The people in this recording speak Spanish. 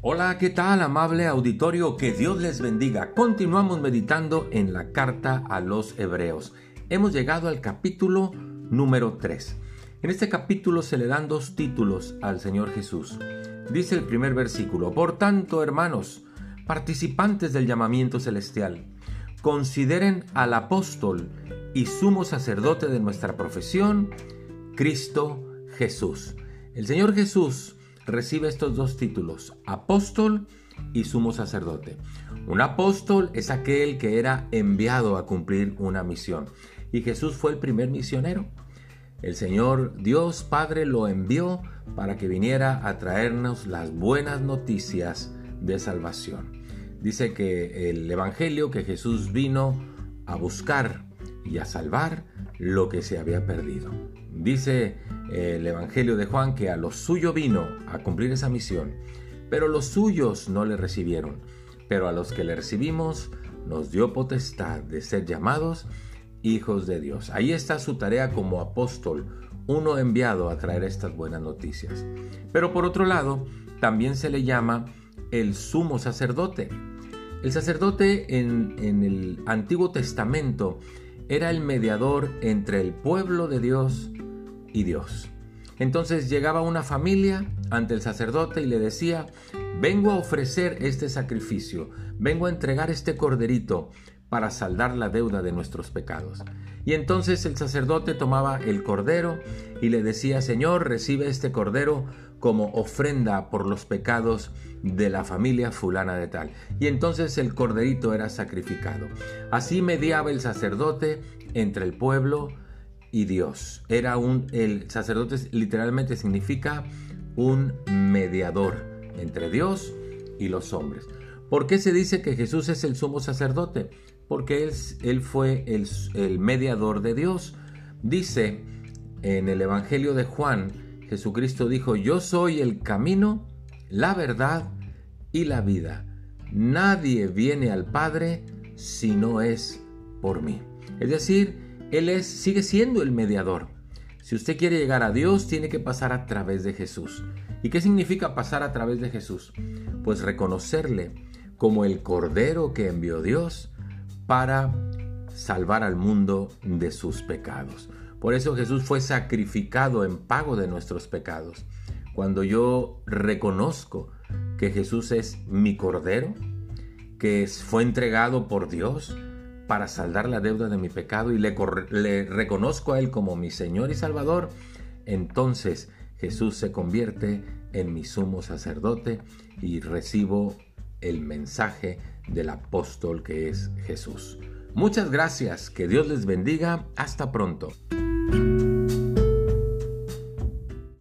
Hola, ¿qué tal amable auditorio? Que Dios les bendiga. Continuamos meditando en la carta a los hebreos. Hemos llegado al capítulo número 3. En este capítulo se le dan dos títulos al Señor Jesús. Dice el primer versículo, Por tanto, hermanos, participantes del llamamiento celestial, consideren al apóstol y sumo sacerdote de nuestra profesión, Cristo Jesús. El Señor Jesús recibe estos dos títulos, apóstol y sumo sacerdote. Un apóstol es aquel que era enviado a cumplir una misión y Jesús fue el primer misionero. El Señor Dios Padre lo envió para que viniera a traernos las buenas noticias de salvación. Dice que el Evangelio que Jesús vino a buscar y a salvar lo que se había perdido. Dice el Evangelio de Juan que a los suyos vino a cumplir esa misión, pero los suyos no le recibieron. Pero a los que le recibimos nos dio potestad de ser llamados hijos de Dios. Ahí está su tarea como apóstol, uno enviado a traer estas buenas noticias. Pero por otro lado, también se le llama el sumo sacerdote. El sacerdote en, en el Antiguo Testamento era el mediador entre el pueblo de Dios y Dios. Entonces llegaba una familia ante el sacerdote y le decía, vengo a ofrecer este sacrificio, vengo a entregar este corderito para saldar la deuda de nuestros pecados. Y entonces el sacerdote tomaba el cordero y le decía, Señor, recibe este cordero como ofrenda por los pecados de la familia fulana de tal. Y entonces el corderito era sacrificado. Así mediaba el sacerdote entre el pueblo y Dios. Era un el sacerdote literalmente significa un mediador entre Dios y los hombres. ¿Por qué se dice que Jesús es el sumo sacerdote? Porque él, él fue el, el mediador de Dios. Dice en el Evangelio de Juan, Jesucristo dijo, yo soy el camino, la verdad y la vida. Nadie viene al Padre si no es por mí. Es decir, Él es, sigue siendo el mediador. Si usted quiere llegar a Dios, tiene que pasar a través de Jesús. ¿Y qué significa pasar a través de Jesús? Pues reconocerle como el Cordero que envió Dios para salvar al mundo de sus pecados. Por eso Jesús fue sacrificado en pago de nuestros pecados. Cuando yo reconozco que Jesús es mi Cordero, que fue entregado por Dios para saldar la deuda de mi pecado y le, le reconozco a Él como mi Señor y Salvador, entonces Jesús se convierte en mi sumo sacerdote y recibo el mensaje del apóstol que es Jesús. Muchas gracias, que Dios les bendiga, hasta pronto.